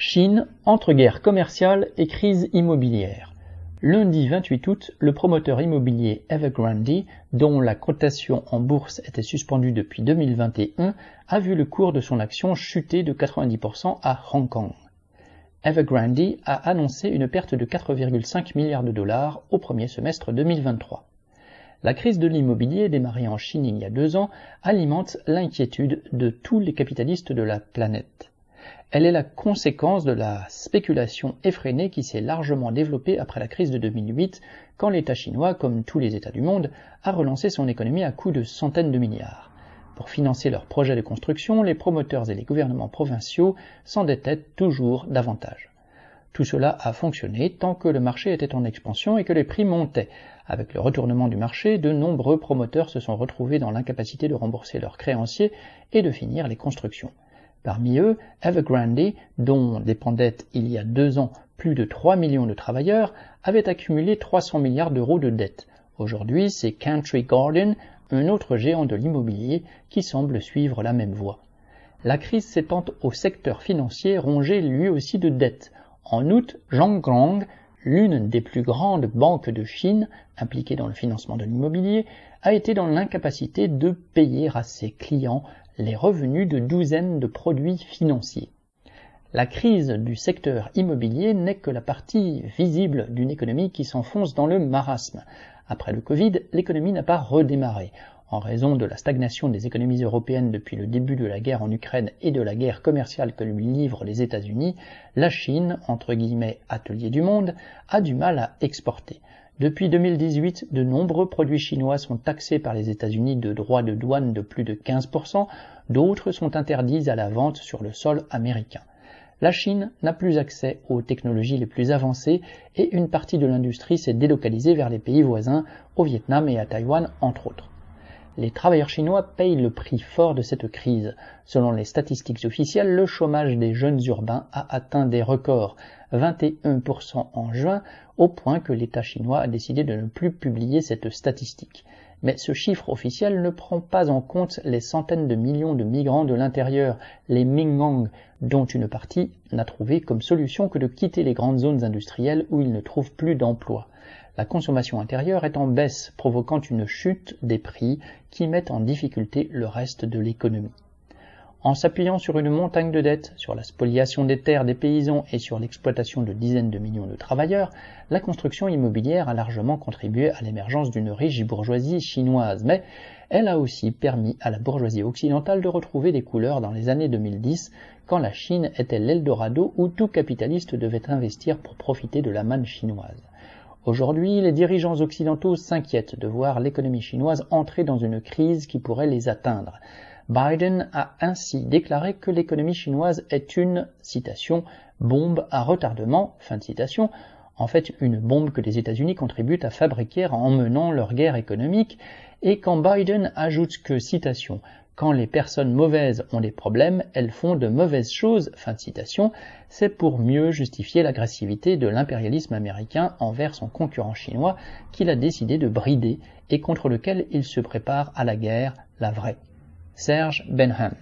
Chine, entre guerre commerciale et crise immobilière. Lundi 28 août, le promoteur immobilier Evergrande, dont la cotation en bourse était suspendue depuis 2021, a vu le cours de son action chuter de 90% à Hong Kong. Evergrande a annoncé une perte de 4,5 milliards de dollars au premier semestre 2023. La crise de l'immobilier démarrée en Chine il y a deux ans alimente l'inquiétude de tous les capitalistes de la planète. Elle est la conséquence de la spéculation effrénée qui s'est largement développée après la crise de 2008, quand l'État chinois, comme tous les États du monde, a relancé son économie à coups de centaines de milliards. Pour financer leurs projets de construction, les promoteurs et les gouvernements provinciaux s'endettaient toujours davantage. Tout cela a fonctionné tant que le marché était en expansion et que les prix montaient. Avec le retournement du marché, de nombreux promoteurs se sont retrouvés dans l'incapacité de rembourser leurs créanciers et de finir les constructions. Parmi eux, Evergrande, dont dépendait il y a deux ans plus de 3 millions de travailleurs, avait accumulé 300 milliards d'euros de dettes. Aujourd'hui, c'est Country Garden, un autre géant de l'immobilier, qui semble suivre la même voie. La crise s'étend au secteur financier rongé lui aussi de dettes. En août, Zhongrong, l'une des plus grandes banques de Chine impliquée dans le financement de l'immobilier, a été dans l'incapacité de payer à ses clients les revenus de douzaines de produits financiers. La crise du secteur immobilier n'est que la partie visible d'une économie qui s'enfonce dans le marasme. Après le Covid, l'économie n'a pas redémarré. En raison de la stagnation des économies européennes depuis le début de la guerre en Ukraine et de la guerre commerciale que lui livrent les États-Unis, la Chine, entre guillemets atelier du monde, a du mal à exporter. Depuis 2018, de nombreux produits chinois sont taxés par les États-Unis de droits de douane de plus de 15%, d'autres sont interdits à la vente sur le sol américain. La Chine n'a plus accès aux technologies les plus avancées et une partie de l'industrie s'est délocalisée vers les pays voisins, au Vietnam et à Taïwan entre autres. Les travailleurs chinois payent le prix fort de cette crise. Selon les statistiques officielles, le chômage des jeunes urbains a atteint des records, 21% en juin, au point que l'État chinois a décidé de ne plus publier cette statistique. Mais ce chiffre officiel ne prend pas en compte les centaines de millions de migrants de l'intérieur, les Mingang, dont une partie n'a trouvé comme solution que de quitter les grandes zones industrielles où ils ne trouvent plus d'emploi la consommation intérieure est en baisse, provoquant une chute des prix qui met en difficulté le reste de l'économie. En s'appuyant sur une montagne de dettes, sur la spoliation des terres des paysans et sur l'exploitation de dizaines de millions de travailleurs, la construction immobilière a largement contribué à l'émergence d'une riche bourgeoisie chinoise, mais elle a aussi permis à la bourgeoisie occidentale de retrouver des couleurs dans les années 2010, quand la Chine était l'Eldorado où tout capitaliste devait investir pour profiter de la manne chinoise. Aujourd'hui, les dirigeants occidentaux s'inquiètent de voir l'économie chinoise entrer dans une crise qui pourrait les atteindre. Biden a ainsi déclaré que l'économie chinoise est une, citation, bombe à retardement, fin de citation, en fait une bombe que les États-Unis contribuent à fabriquer en menant leur guerre économique, et quand Biden ajoute que, quand les personnes mauvaises ont des problèmes, elles font de mauvaises choses, fin de citation, c'est pour mieux justifier l'agressivité de l'impérialisme américain envers son concurrent chinois qu'il a décidé de brider et contre lequel il se prépare à la guerre, la vraie. Serge Benham